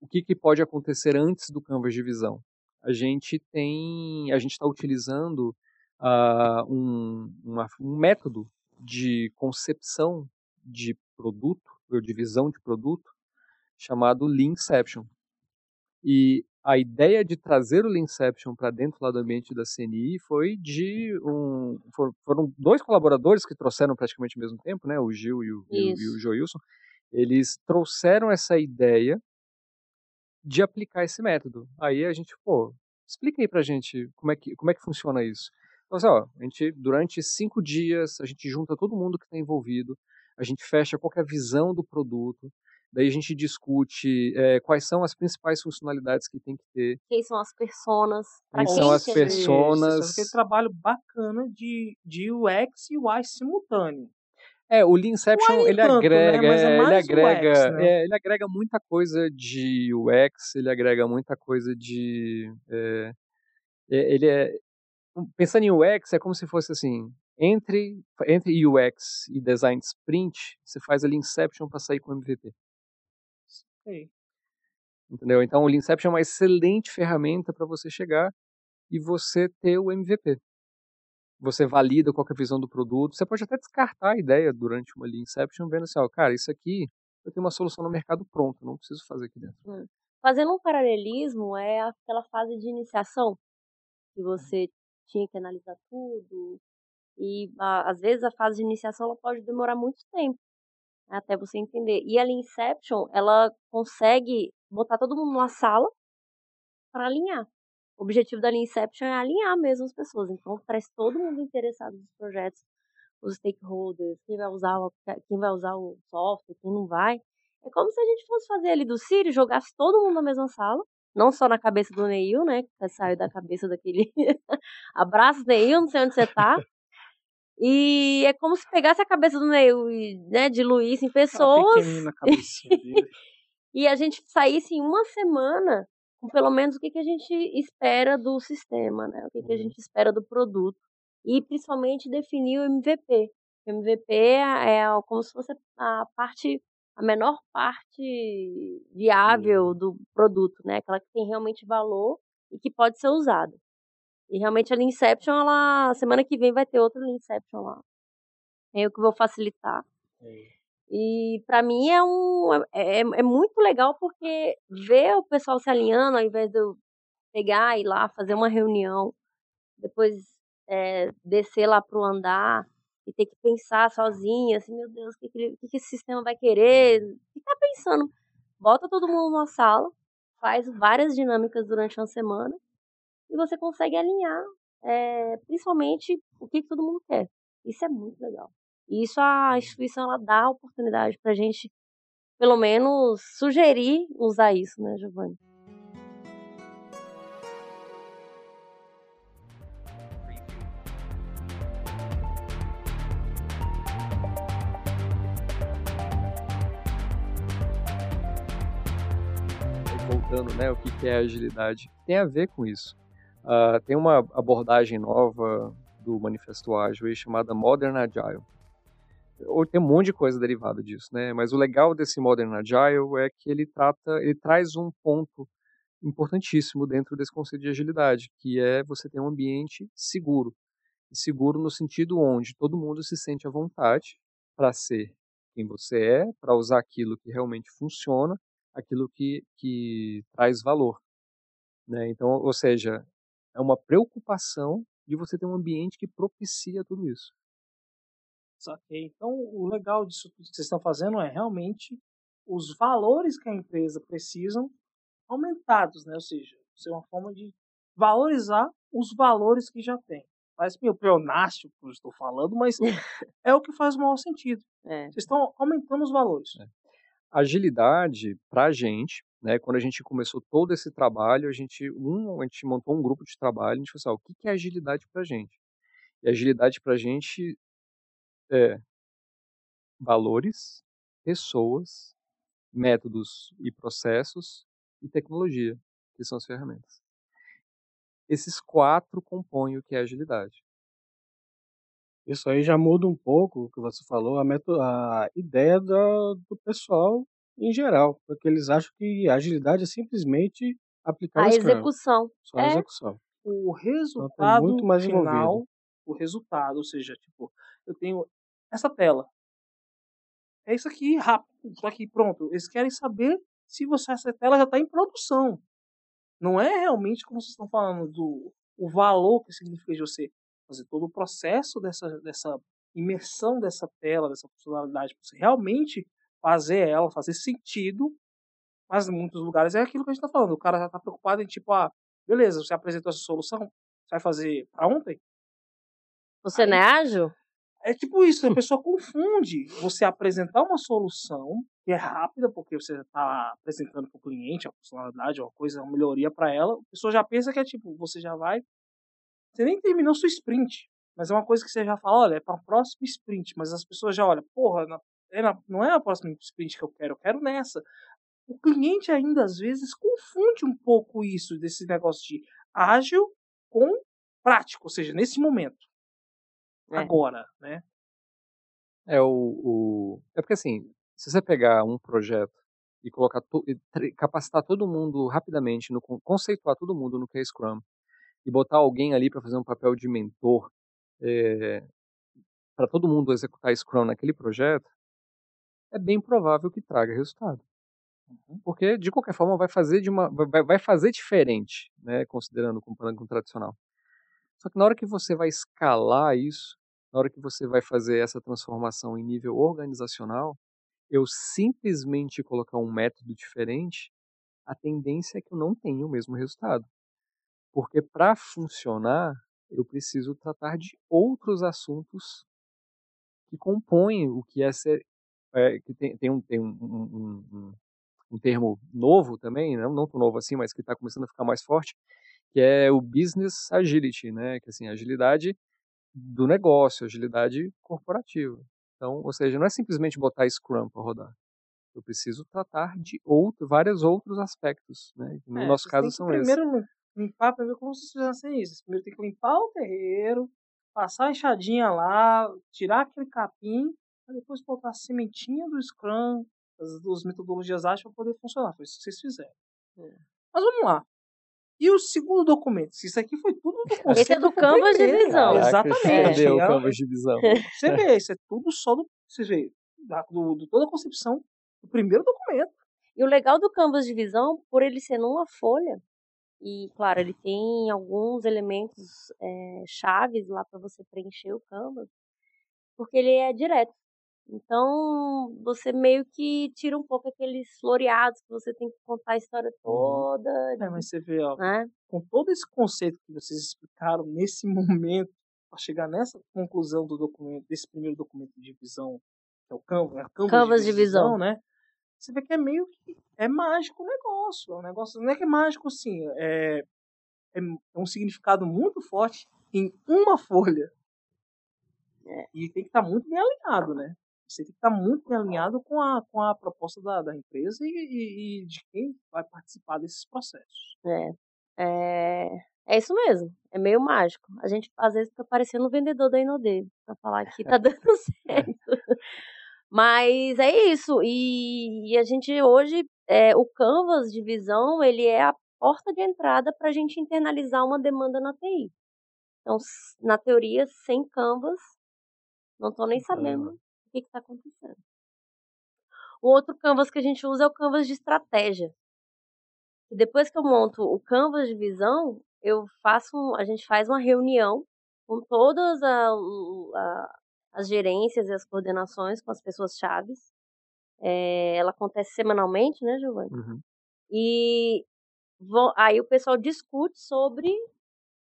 o que, que pode acontecer antes do Canvas de visão? A gente tem, a gente está utilizando ah, um, uma- um método de concepção de produto, ou de visão de produto, chamado Leanception. E a ideia de trazer o Leanception para dentro lá do ambiente da CNI foi de um, for- foram dois colaboradores que trouxeram praticamente ao mesmo tempo, né, o Gil e o, e o, e. Joilson, eles trouxeram essa ideia de aplicar esse método. Aí a gente, pô, explica aí pra gente como é que, como é que funciona isso. Então, assim, ó, a gente, durante cinco dias, a gente junta todo mundo que está envolvido, a gente fecha qual que é a visão do produto, daí a gente discute eh, quais são as principais funcionalidades que tem que ter, Quem são as personas? Quem são as Personas- aquele trabalho bacana de, de UX e UI simultâneo. É, o Leanception, nem ele tanto, né? agrega, Mas é é, ele agrega, UX, né? é, ele agrega muita coisa de UX, ele agrega muita coisa de, é, é, ele é, pensando em UX é como se fosse assim, entre entre UX e design sprint, você faz a Leanception para sair com MVP, Sei. entendeu? Então o Leanception é uma excelente ferramenta para você chegar e você ter o MVP. Você valida qual que é a visão do produto. Você pode até descartar a ideia durante uma Lean Inception, vendo assim, ó, cara, isso aqui eu tenho uma solução no mercado pronta, não preciso fazer aqui dentro. Fazendo um paralelismo, é aquela fase de iniciação, que você tinha que analisar tudo, e às vezes a fase de iniciação ela pode demorar muito tempo, até você entender. E a Lean Inception, ela consegue botar todo mundo numa sala para alinhar. O objetivo da Lean Inception é alinhar mesmo as pessoas, então traz todo mundo interessado nos projetos, os stakeholders, quem vai usar o, quem vai usar o software, quem não vai. É como se a gente fosse fazer ali do Siri, jogasse todo mundo na mesma sala, não só na cabeça do Neil, né? Que saiu da cabeça daquele. Abraço, Neil, não sei onde você tá. E é como se pegasse a cabeça do Neil e né, diluísse em Aquela pessoas e a gente saísse em uma semana com pelo menos o que, que a gente espera do sistema, né? O que, que a Uhum. gente espera do produto. E principalmente definir o MVP. O MVP é é como se fosse a parte, a menor parte viável Uhum. do produto, né? Aquela que tem realmente valor e que pode ser usada. E realmente a Leanception, ela, semana que vem vai ter outro Leanception lá. Eu que vou facilitar. E para mim é um é, é, é muito legal porque ver o pessoal se alinhando ao invés de eu pegar e ir lá fazer uma reunião, depois é, descer lá pro andar e ter que pensar sozinha, assim, meu Deus, o que, que, que esse sistema vai querer? Ficar pensando. Bota todo mundo numa sala, faz várias dinâmicas durante uma semana e você consegue alinhar, é, principalmente, o que, que todo mundo quer. Isso é muito legal. E isso a instituição ela dá a oportunidade para a gente, pelo menos, sugerir usar isso, né, Giovanni? Voltando, né, o que é agilidade, tem a ver com isso. Uh, tem uma abordagem nova do Manifesto Ágil chamada Modern Agile tem um monte de coisa derivada disso, né? Mas o legal desse Modern Agile é que ele trata, ele traz um ponto importantíssimo dentro desse conceito de agilidade, que é você ter um ambiente seguro. Seguro no sentido onde todo mundo se sente à vontade para ser quem você é, para usar aquilo que realmente funciona, aquilo que, que traz valor. Né? Então, ou seja, é uma preocupação de você ter um ambiente que propicia tudo isso. Saquei. Então, o legal disso que vocês estão fazendo é realmente os valores que a empresa precisam aumentados, né? Ou seja, ser uma forma de valorizar os valores que já tem. Parece meio pleonástico que eu estou falando, mas é o que faz o maior sentido. É. Vocês estão aumentando os valores. É. Agilidade, para a gente, né, quando a gente começou todo esse trabalho, a gente, um, a gente montou um grupo de trabalho, a gente falou assim, o que é agilidade para a gente? E agilidade para a gente é. Valores, pessoas, métodos e processos e tecnologia, que são as ferramentas. Esses quatro compõem o que é agilidade. Isso aí já muda um pouco o que você falou, a, a ideia do pessoal em geral, porque eles acham que a agilidade é simplesmente aplicar a execução. Só a é. execução. O então, resultado mais final, envolvido. o resultado, ou seja, tipo, eu tenho essa tela. É isso aqui, rápido. Só que pronto. Eles querem saber se você, essa tela já está em produção. Não é realmente como vocês estão falando do o valor que significa de você fazer todo o processo dessa, dessa imersão dessa tela, dessa funcionalidade, para você realmente fazer ela fazer sentido. Mas em muitos lugares é aquilo que a gente está falando. O cara já está preocupado em tipo, ah, beleza, você apresentou essa solução, você vai fazer para ontem? Você Aí, não é ágil? É tipo isso, a pessoa confunde você apresentar uma solução que é rápida, porque você está apresentando para o cliente a funcionalidade, uma coisa, uma melhoria para ela, a pessoa já pensa que é tipo, você já vai. Você nem terminou sua sprint, mas é uma coisa que você já fala, olha, é para a próxima sprint, mas as pessoas já olham, porra, na, é na, não é a próxima sprint que eu quero, eu quero nessa. O cliente ainda às vezes confunde um pouco isso, desse negócio de ágil com prático, ou seja, nesse momento é. agora, né? É o, o, é porque assim, se você pegar um projeto e colocar to, e capacitar todo mundo rapidamente, no, conceituar todo mundo no que é Scrum e botar alguém ali para fazer um papel de mentor é, para todo mundo executar Scrum naquele projeto, é bem provável que traga resultado. Uhum. Porque de qualquer forma vai fazer de uma vai, vai fazer diferente, né, considerando comparando com o tradicional. Só que na hora que você vai escalar isso, na hora que você vai fazer essa transformação em nível organizacional, eu simplesmente colocar um método diferente, a tendência é que eu não tenha o mesmo resultado. Porque para funcionar, eu preciso tratar de outros assuntos que compõem o que é ser. É, que tem, tem, um, tem um, um, um, um termo novo também, não, não tão novo assim, mas que está começando a ficar mais forte, que é o business agility, né? Que assim, agilidade do negócio, agilidade corporativa. Então, ou seja, não é simplesmente botar Scrum para rodar. Eu preciso tratar de outro, vários outros aspectos, né? No é, nosso caso são primeiro esses. Primeiro limpar para ver como vocês fizessem isso. Primeiro tem que limpar o terreiro, passar a enxadinha lá, tirar aquele capim, para depois botar a sementinha do Scrum, das duas metodologias ágeis para poder funcionar. Foi isso que vocês fizeram. É. Mas vamos lá. E o segundo documento, isso aqui foi tudo do conceito Esse é do Canvas de visão. Exatamente. Cadê o É, Canvas de visão? Você vê, isso é tudo só do. Você vê, da, do, do- toda a concepção do primeiro documento. E o legal do Canvas de visão, por ele ser numa folha, e claro, ele tem alguns elementos eh, chaves lá para você preencher o Canvas, porque ele é direto. Então, você meio que tira um pouco aqueles floreados que você tem que contar a história toda, É, mas você vê, ó, né? com todo esse conceito que vocês explicaram nesse momento, para chegar nessa conclusão do documento, desse primeiro documento de visão, que é o Canvas, é Canvas, Canvas de visão. né? Você vê que é meio que é mágico o negócio. É um negócio, não é que é mágico assim, é, é um significado muito forte em uma folha. É. E tem que estar muito bem alinhado, né? Você tem que estar muito bem alinhado com a, com a proposta da, da empresa e, e- e de quem vai participar desses processos. É, é, é isso mesmo, é meio mágico. A gente às vezes fica parecendo um vendedor da Inodê para falar que tá dando certo. Mas é isso, e, e a gente hoje, é, o Canvas de visão, ele é a porta de entrada para a gente internalizar uma demanda na TI. Então, na teoria, sem Canvas, não estou nem tá sabendo o que está acontecendo. O outro Canvas que a gente usa é o Canvas de estratégia. E depois que eu monto o Canvas de visão, eu faço, um- a gente faz uma reunião com todas a- a- as gerências e as coordenações com as pessoas chaves. É, ela acontece semanalmente, né, Giovanni? Uhum. E vão- aí o pessoal discute sobre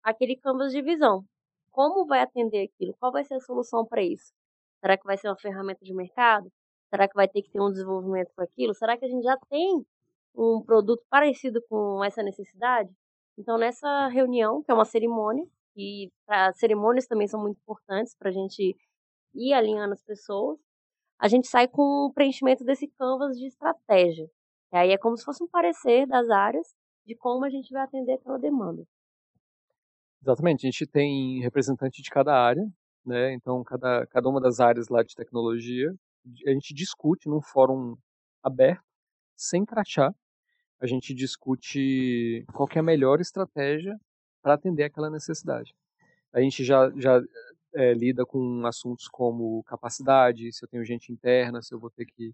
aquele canvas de visão. Como vai atender aquilo? Qual vai ser a solução para isso? Será que vai ser uma ferramenta de mercado? Será que vai ter que ter um desenvolvimento com aquilo? Será que a gente já tem um produto parecido com essa necessidade? Então, nessa reunião, que é uma cerimônia, e pra, cerimônias também são muito importantes para a gente ir alinhando as pessoas, a gente sai com o preenchimento desse canvas de estratégia. E aí é como se fosse um parecer das áreas de como a gente vai atender aquela demanda. Exatamente, a gente tem representante de cada área, né? Então, cada, cada uma das áreas lá de tecnologia, a gente discute num fórum aberto, sem crachá, a gente discute qual é a melhor estratégia para atender aquela necessidade. A gente já, já eh, lida com assuntos como capacidade, se eu tenho gente interna, se eu vou ter que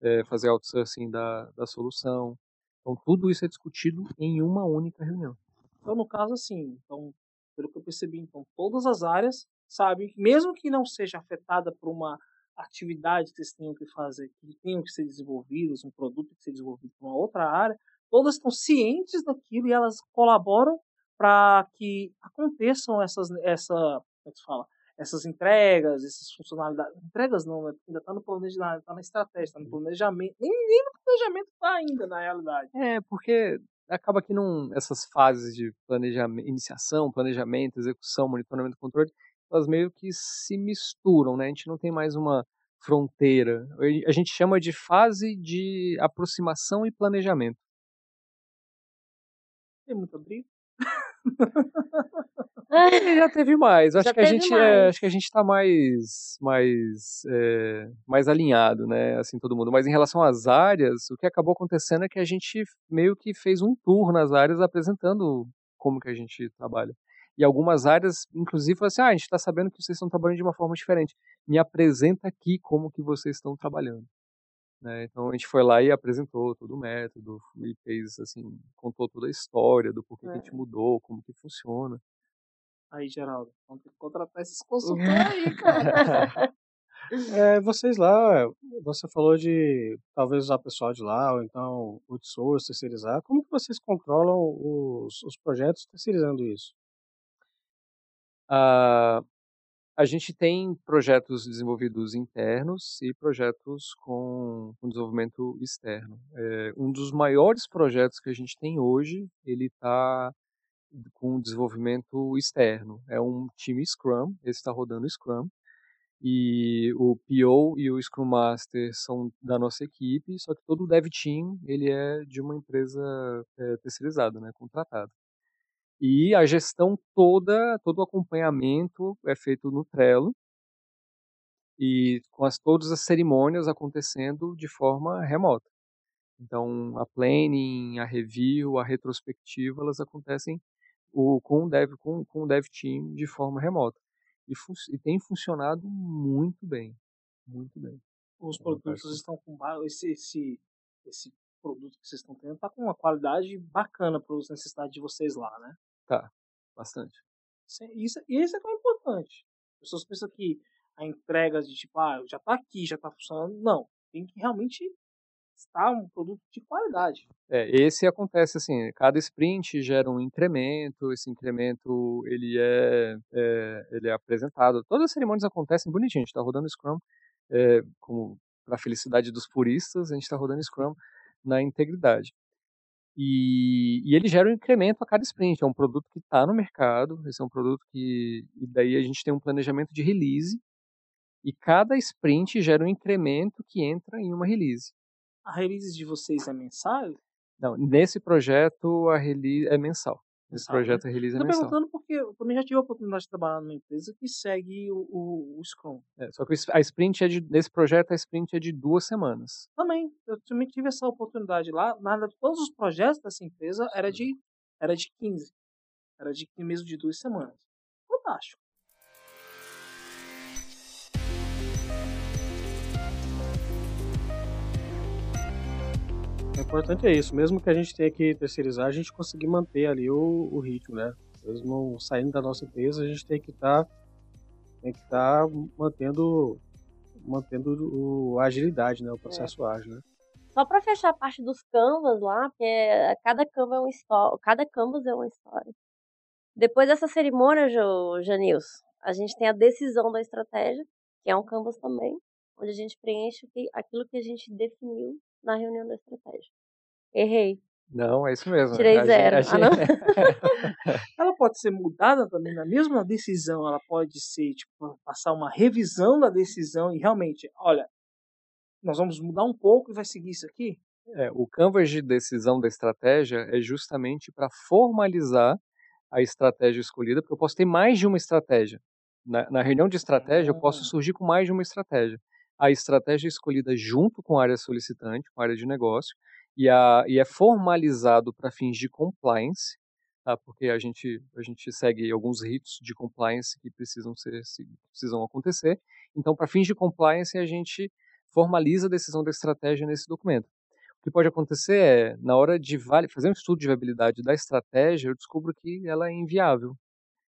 eh, fazer outsourcing da, da solução. Então, tudo isso é discutido em uma única reunião. Então, no caso, assim, então, pelo que eu percebi, então, todas as áreas sabem que, mesmo que não seja afetada por uma atividade que eles tenham que fazer, que tenham que ser desenvolvidos, um produto que ser desenvolvido por uma outra área, todas estão cientes daquilo e elas colaboram para que aconteçam essas, essa, como é fala? Essas entregas, essas funcionalidades. Entregas não, né? ainda está no planejamento, está na estratégia, está no planejamento. Nem, nem no planejamento está ainda, na realidade. É, porque acaba que não, essas fases de planejamento, iniciação, planejamento, execução, monitoramento controle, elas meio que se misturam, né? A gente não tem mais uma fronteira. A gente chama de fase de aproximação e planejamento. Tem muita briga. E já teve mais. Acho Já que a teve gente, é, mais. acho que a gente está mais, mais, é, mais alinhado, né? Assim todo mundo. Mas em relação às áreas, o que acabou acontecendo é que a gente meio que fez um tour nas áreas apresentando como que a gente trabalha. E algumas áreas, inclusive, assim: ah, a gente está sabendo que vocês estão trabalhando de uma forma diferente. Me apresenta aqui como que vocês estão trabalhando. Né? Então a gente foi lá e apresentou todo o método e fez assim, contou toda a história do porquê que a gente É. mudou, como que funciona. Aí, Geraldo, vamos ter que contratar esses consultores aí, cara. É, vocês lá, você falou de talvez usar pessoal de lá, ou então outsource, terceirizar. Como que vocês controlam os, os projetos terceirizando isso? Ah, a gente tem projetos desenvolvidos internos e projetos com, com desenvolvimento externo. É, um dos maiores projetos que a gente tem hoje, ele está com desenvolvimento externo. É um time Scrum, ele está rodando Scrum, e o PO e o Scrum Master são da nossa equipe, só que todo o Dev Team ele é de uma empresa é, terceirizada, né, contratada. E a gestão toda, todo o acompanhamento é feito no Trello e com as, todas as cerimônias acontecendo de forma remota. Então, a planning, a review, a retrospectiva, elas acontecem o, com, o dev, com, com o dev team de forma remota. E, e tem funcionado muito bem, muito bem. Os produtos estão com esse, esse, esse produto que vocês estão tendo está com uma qualidade bacana para as necessidades de vocês lá, né? Tá, bastante. Isso, isso é que é importante. As pessoas pensam que a entrega de tipo, ah, já está aqui, já está funcionando. Não, tem que realmente estar um produto de qualidade. É, esse acontece assim, cada sprint gera um incremento, esse incremento ele é, é ele é apresentado. Todas as cerimônias acontecem bonitinho, a gente está rodando Scrum, é, como para a felicidade dos puristas, a gente está rodando Scrum na integridade. E, e, ele gera um incremento a cada sprint. É um produto que está no mercado, esse é um produto que. E daí a gente tem um planejamento de release, e cada sprint gera um incremento que entra em uma release. A release de vocês é mensal? Não, nesse projeto a release é mensal. Esse projeto né? release é. Estou perguntando porque eu também já tive a oportunidade de trabalhar numa empresa que segue o, o, o Scrum. É, só que a sprint é de, nesse projeto a sprint é de duas semanas. Também, eu também tive essa oportunidade lá. Nada, todos os projetos dessa empresa era de era de 15, era de mesmo de duas semanas. Fantástico. O importante é isso, mesmo que a gente tenha que terceirizar, a gente conseguir manter ali o, o ritmo, né? Mesmo saindo da nossa empresa, a gente tem que estar tá, tem que estar tá mantendo mantendo o, a agilidade, né? O processo é. ágil, né? Só para fechar a parte dos canvas lá, porque cada canvas é uma história, cada canvas é uma história. Depois dessa cerimônia, jo, Janils, a gente tem a decisão da estratégia, que é um canvas também, onde a gente preenche aquilo que a gente definiu na reunião da estratégia. Errei. Não, é isso mesmo. Tirei zero. A gente, a gente... ela pode ser mudada também na mesma decisão. Ela pode ser, tipo, passar uma revisão da decisão e realmente, olha, nós vamos mudar um pouco e vai seguir isso aqui? É, o canvas de decisão da estratégia é justamente para formalizar a estratégia escolhida, porque eu posso ter mais de uma estratégia. Na, na reunião de estratégia, eu posso ah. surgir com mais de uma estratégia a estratégia escolhida junto com a área solicitante, com a área de negócio, e, a, e é formalizado para fins de compliance, tá? porque a gente, a gente segue alguns ritos de compliance que precisam, ser, precisam acontecer. Então, para fins de compliance, a gente formaliza a decisão da estratégia nesse documento. O que pode acontecer é, na hora de fazer um estudo de viabilidade da estratégia, eu descubro que ela é inviável.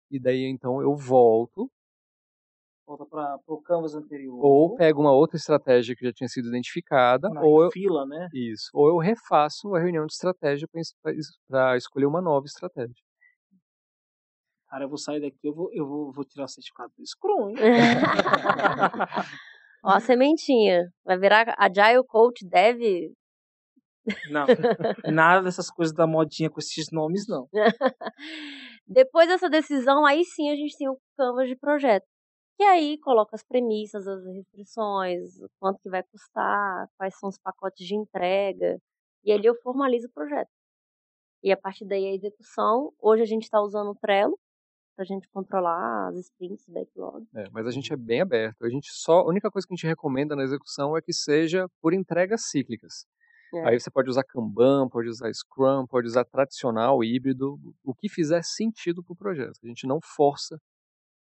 E daí, então, eu volto volta para o canvas anterior. Ou pego uma outra estratégia que já tinha sido identificada, Na ou eu, fila, né? Isso. Ou eu refaço a reunião de estratégia para escolher uma nova estratégia. Cara, eu vou sair daqui, eu vou, eu vou, vou tirar o certificado do Scrum, hein? Ó, a sementinha. Vai virar Agile Coach Dev? Não, nada dessas coisas da modinha com esses nomes, não. Depois dessa decisão, aí sim a gente tem o canvas de projeto. E aí coloca as premissas, as restrições, quanto que vai custar, quais são os pacotes de entrega. E ali eu formalizo o projeto. E a partir daí a execução. Hoje a gente está usando o Trello para a gente controlar as sprints, backlog. É, mas a gente é bem aberto. A gente só, a única coisa que a gente recomenda na execução é que seja por entregas cíclicas. É. Aí você pode usar Kanban, pode usar Scrum, pode usar tradicional, híbrido, o que fizer sentido para o projeto. A gente não força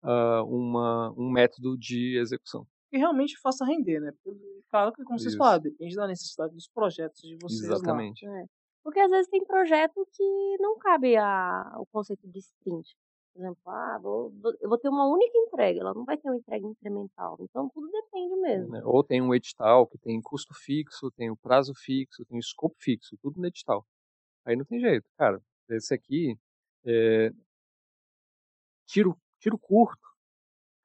uh, uma, um método de execução. Que realmente faça render, né? Porque, claro que, como Isso. vocês falaram, depende da necessidade dos projetos de vocês Exatamente. É. Porque às vezes tem projeto que não cabe a, o conceito de sprint. Por exemplo, ah, vou, eu vou ter uma única entrega, ela não vai ter uma entrega incremental. Então tudo depende mesmo. É, ou tem um edital que tem custo fixo, tem o prazo fixo, tem o escopo fixo, tudo no edital. Aí não tem jeito. Cara, esse aqui, é, tiro tiro curto,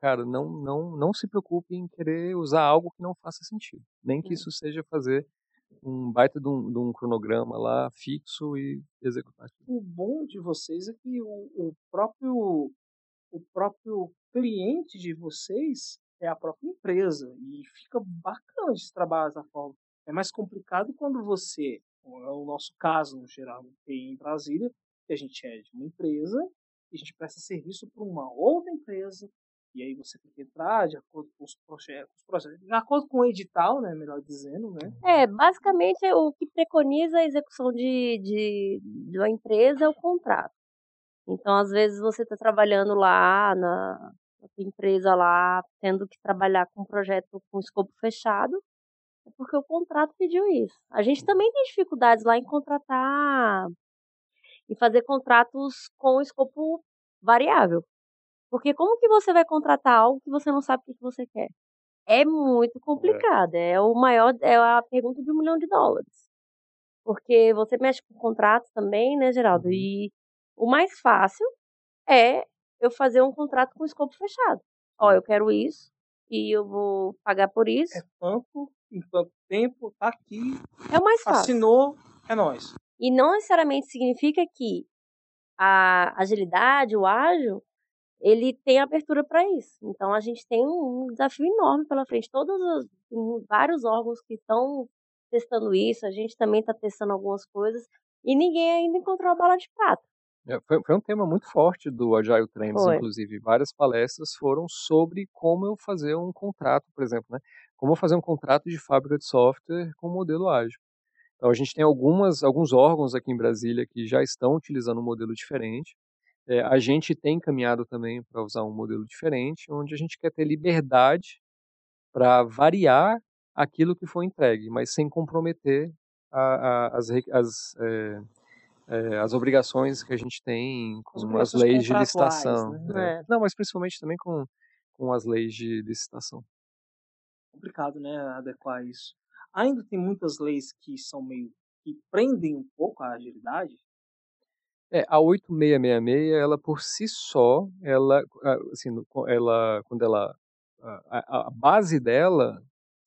cara, não, não, não se preocupe em querer usar algo que não faça sentido. Nem que isso seja fazer um baita de um, de um cronograma lá fixo e executar. O bom de vocês é que o, o próprio o próprio cliente de vocês é a própria empresa e fica bacana de trabalhar dessa forma. É mais complicado quando você, é o nosso caso no geral, em Brasília, que a gente é de uma empresa a gente presta serviço para uma outra empresa E aí você tem que entrar de acordo com os projetos, de acordo com o edital, né, melhor dizendo, né? É, basicamente o que preconiza a execução de, de, de uma empresa é o contrato. Então, às vezes você está trabalhando lá na, na empresa lá, tendo que trabalhar com um projeto com escopo fechado, é porque o contrato pediu isso. A gente também tem dificuldades lá em contratar e fazer contratos com escopo variável. Porque como que você vai contratar algo que você não sabe o que você quer? É muito complicado. É, é o maior, é a pergunta de um milhão de dólares. Porque você mexe com contratos também, né, Geraldo? Uhum. E o mais fácil é eu fazer um contrato com escopo fechado. Ó, eu quero isso e eu vou pagar por isso. É tanto, em tanto tempo, tá aqui. É o mais fácil. Assinou, é nós. E não necessariamente significa que a agilidade, o ágil, ele tem abertura para isso. Então a gente tem um desafio enorme pela frente. Todos os vários órgãos que estão testando isso, a gente também está testando algumas coisas e ninguém ainda encontrou a bala de prata. É, foi, foi, um tema muito forte do Agile Trends, foi. inclusive. Várias palestras foram sobre como eu fazer um contrato, por exemplo, né? Como eu fazer um contrato de fábrica de software com modelo ágil. Então, a gente tem algumas, alguns órgãos aqui em Brasília que já estão utilizando um modelo diferente. É, a gente tem caminhado também para usar um modelo diferente, onde a gente quer ter liberdade para variar aquilo que foi entregue, mas sem comprometer a, a, as, as, é, é, as obrigações que a gente tem com as leis de licitação. Né? É. Não, mas principalmente também com, com as leis de licitação. Complicado, né, adequar isso ainda tem muitas leis que são meio que prendem um pouco a agilidade. É, a 8666, ela por si só, ela, assim, ela, quando ela, a, a base dela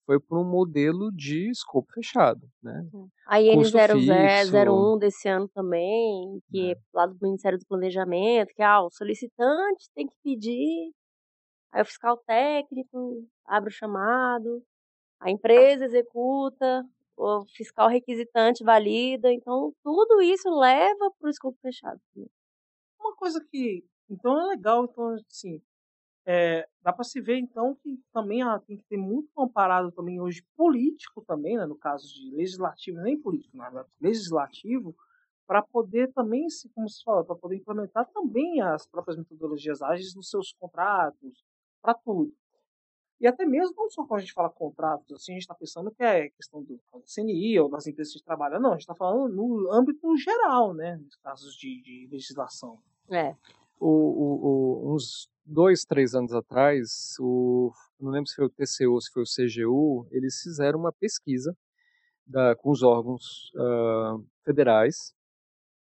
foi para um modelo de escopo fechado, né? A IN0001 desse ano também, que é. lá do Ministério do Planejamento, que ah, o solicitante tem que pedir, aí o fiscal técnico abre o chamado, a empresa executa, o fiscal requisitante valida, então tudo isso leva para o escopo fechado. Uma coisa que, então é legal, então assim, é, dá para se ver então que também ah, tem que ter muito comparado também hoje político também, né, no caso de legislativo, nem político, mas legislativo, para poder também, como se fala, para poder implementar também as próprias metodologias ágeis nos seus contratos, para tudo. E até mesmo, não só quando a gente fala contratos, assim, a gente está pensando que é questão do CNI ou das empresas que trabalham, não, a gente está falando no âmbito geral, né, nos casos de, de legislação. É. O, o, o, uns dois, três anos atrás, o, não lembro se foi o TCU ou se foi o CGU, eles fizeram uma pesquisa da, com os órgãos uh, federais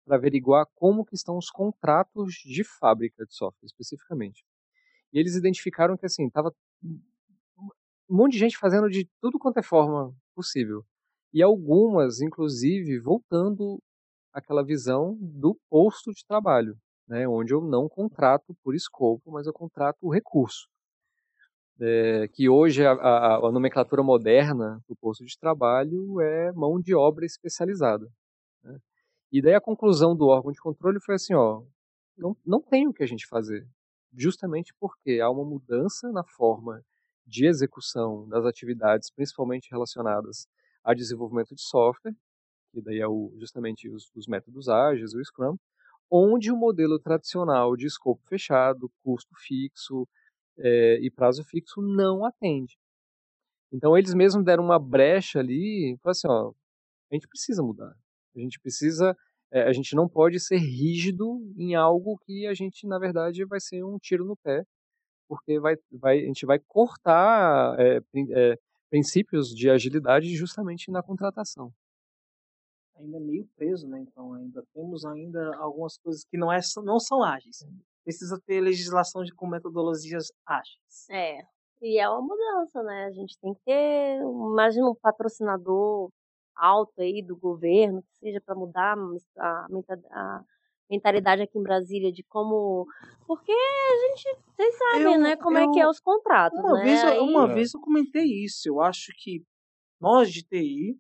para averiguar como que estão os contratos de fábrica de software, especificamente. E eles identificaram que assim estava um monte de gente fazendo de tudo quanto é forma possível. E algumas, inclusive, voltando àquela visão do posto de trabalho, né, onde eu não contrato por escopo, mas eu contrato o recurso. É, que hoje a, a, a, nomenclatura moderna do posto de trabalho é mão de obra especializada. Né? E daí a conclusão do órgão de controle foi assim, ó, não, não tem o que a gente fazer, justamente porque há uma mudança na forma de execução das atividades, principalmente relacionadas a desenvolvimento de software, que daí é o, justamente os, os métodos ágeis, o Scrum, onde o modelo tradicional de escopo fechado, custo fixo é, e prazo fixo não atende. Então eles mesmos deram uma brecha ali, falaram assim, ó, a gente precisa mudar, a gente precisa, é, a gente não pode ser rígido em algo que a gente na verdade vai ser um tiro no pé porque vai, vai, a gente vai cortar é, é, princípios de agilidade justamente na contratação. Ainda é meio preso, né? Então ainda temos ainda algumas coisas que não, é, não são ágeis. Precisa ter legislação de, com metodologias ágeis. É, e é uma mudança, né? A gente tem que ter, imagina um patrocinador alto aí do governo, que seja para mudar a, a, mentalidade aqui em Brasília de como. Porque a gente. Vocês sabem, eu, né? Como eu, é que é os contratos. Uma, né? vez, Aí... uma vez eu comentei isso. Eu acho que nós de TI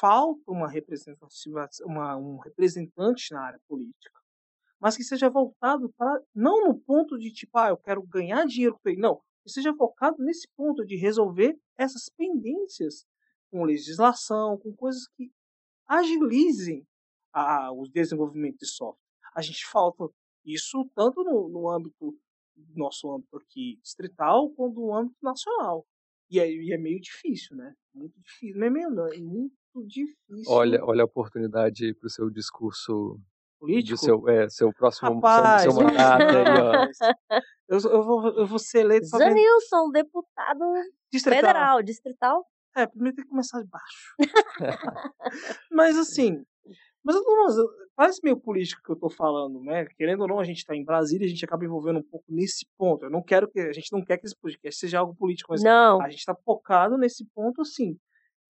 falta uma representativa, uma, um representante na área política. mas que seja voltado para não no ponto de tipo, ah, eu quero ganhar dinheiro com ele, não, que seja focado nesse ponto de resolver essas pendências com legislação, com coisas que agilizem a, o desenvolvimento de software. A gente falta isso tanto no, no âmbito nosso âmbito aqui distrital quanto no âmbito nacional. E é, e é meio difícil, né? Muito difícil. Não é meio não, é muito difícil. Olha, olha a oportunidade para o seu discurso político. do seu, é, seu próximo Rapaz, seu, seu mandato aí, ó. Eu, eu, vou, eu vou ser eleito Janilson, deputado distrital. federal, distrital. É, primeiro tem que começar de baixo. mas assim, mas, eu não- mas eu- parece meio político que eu tô falando, né? Querendo ou não, a gente tá em Brasília, a gente acaba envolvendo um pouco nesse ponto. Eu não quero que a gente não quer que esse podcast seja algo político, mas Não, a gente está focado nesse ponto, assim,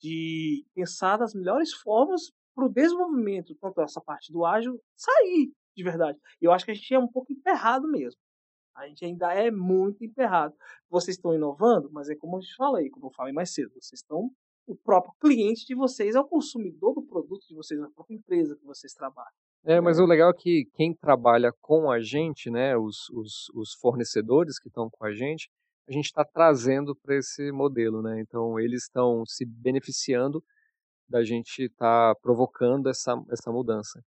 de pensar das melhores formas para o desenvolvimento, tanto essa parte do ágil, sair de verdade. Eu acho que a gente é um pouco emperrado mesmo. A gente ainda é muito emperrado. Vocês estão inovando, mas é como eu te falei, como eu falei mais cedo, vocês estão. O próprio cliente de vocês é o consumidor do produto de vocês, a própria empresa que vocês trabalham. É, mas o legal é que quem trabalha com a gente, né, os, os, os fornecedores que estão com a gente, a gente está trazendo para esse modelo, né? Então eles estão se beneficiando da gente estar provocando essa, essa mudança.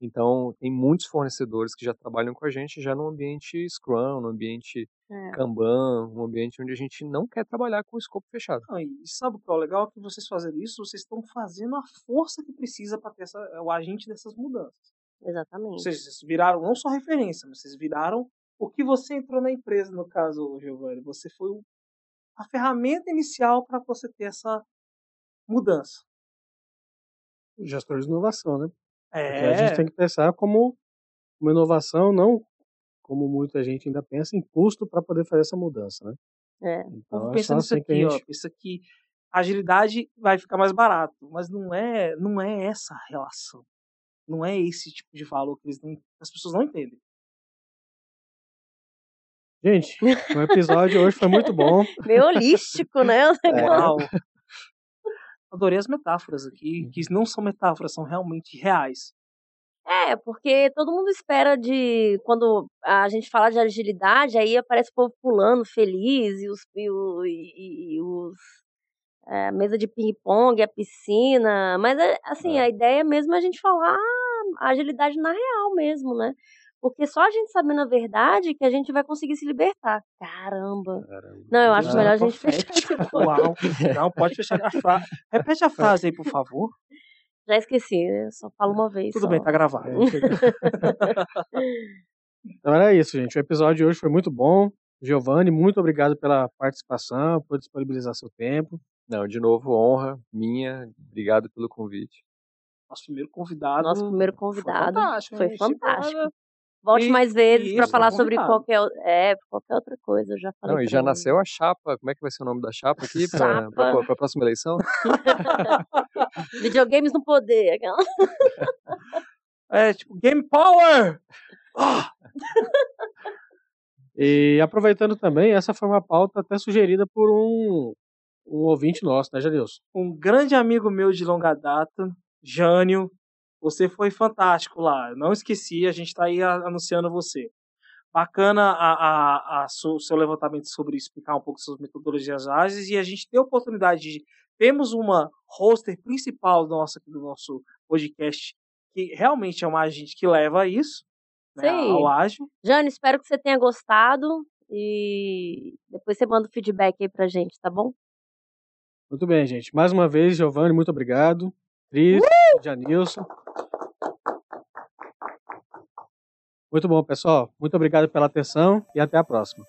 Então tem muitos fornecedores que já trabalham com a gente já no ambiente Scrum, no ambiente É. Kanban, um ambiente onde a gente não quer trabalhar com o escopo fechado. Não, e sabe o que é o legal? Que vocês fazendo isso, vocês estão fazendo a força que precisa para ter essa, o agente dessas mudanças. Ou exatamente. seja, vocês viraram não só referência, mas vocês viraram o que você entrou na empresa, no caso, Giovanni. Você foi o- a ferramenta inicial para você ter essa mudança. Gestor de inovação, né? Porque É, a gente tem que pensar como uma inovação, não como muita gente ainda pensa, em custo para poder fazer essa mudança, né? É. Então, é pensar só nisso assim aqui, ó. gente- Pensa que agilidade vai ficar mais barato, mas não é, não é essa a relação. Não é esse tipo de valor que não, as pessoas não entendem. Gente, o episódio hoje foi muito bom. Meio holístico, né? o É. Adorei as metáforas aqui, que não são metáforas, são realmente reais. É, porque todo mundo espera de. Quando a gente fala de agilidade, aí aparece o povo pulando feliz e os. E, e- e os é, a mesa de ping-pong, a piscina. Mas, é, assim, a ideia mesmo é a gente falar a agilidade na real mesmo, né? Porque só a gente sabendo a verdade que a gente vai conseguir se libertar. Caramba. Caramba. Não, eu acho melhor a gente fechar. Uau. Não, pode fechar a frase. Repete a frase aí, por favor. Já esqueci, eu só falo uma vez. Tudo só. bem, tá gravado. É. Então era isso, gente. O episódio de hoje foi muito bom. Giovanni, muito obrigado pela participação, por disponibilizar seu tempo. Não, de novo, honra minha. Obrigado pelo convite. Nosso primeiro convidado. Nosso primeiro convidado Foi fantástico. foi fantástico. Volte E- mais vezes para isso, falar tá sobre qualquer, é, qualquer outra coisa. Eu já falei. Não, e já ele. nasceu a chapa. Como é que vai ser o nome da chapa aqui para a próxima eleição? Videogames no poder. aquela. É, tipo, Game Power! Ah! E aproveitando também, essa foi uma pauta até sugerida por um, um ouvinte nosso, né, Jadilson? um grande amigo meu de longa data, Jânio. Você foi fantástico lá. Eu Não esqueci, a gente está aí anunciando você. Bacana a, a, a seu, seu levantamento sobre explicar um pouco sobre metodologias ágeis e a gente tem a oportunidade de temos uma hoster principal do nosso, do nosso podcast que realmente é uma agente que leva a isso, né, Sim. ao ágil. Jane, espero que você tenha gostado. E depois você manda o feedback aí pra gente, tá bom? Muito bem, gente. Mais uma vez, Giovanni, muito obrigado. Cris, Janilson. Muito bom, pessoal. Muito obrigado pela atenção e até a próxima.